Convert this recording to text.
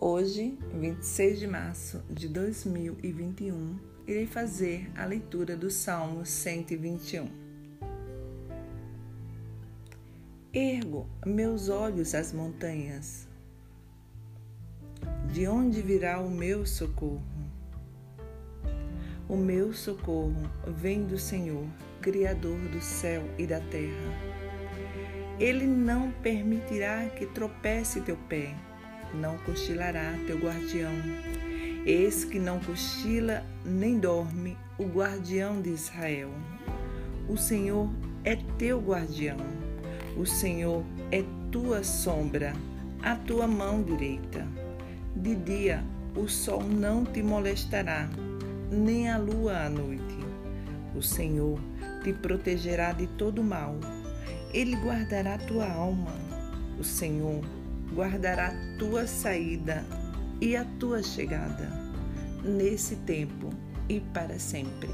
Hoje, 26 de março de 2021, irei fazer a leitura do Salmo 121. Ergo meus olhos às montanhas. De onde virá o meu socorro? O meu socorro vem do Senhor, Criador do céu e da terra. Ele não permitirá que tropece teu pé não cochilará teu guardião. Eis que não cochila nem dorme o guardião de Israel. O Senhor é teu guardião, o Senhor é tua sombra, a tua mão direita. De dia o sol não te molestará, nem a lua à noite. O Senhor te protegerá de todo mal, ele guardará tua alma. O Senhor guardará tua saída e a tua chegada, nesse tempo e para sempre.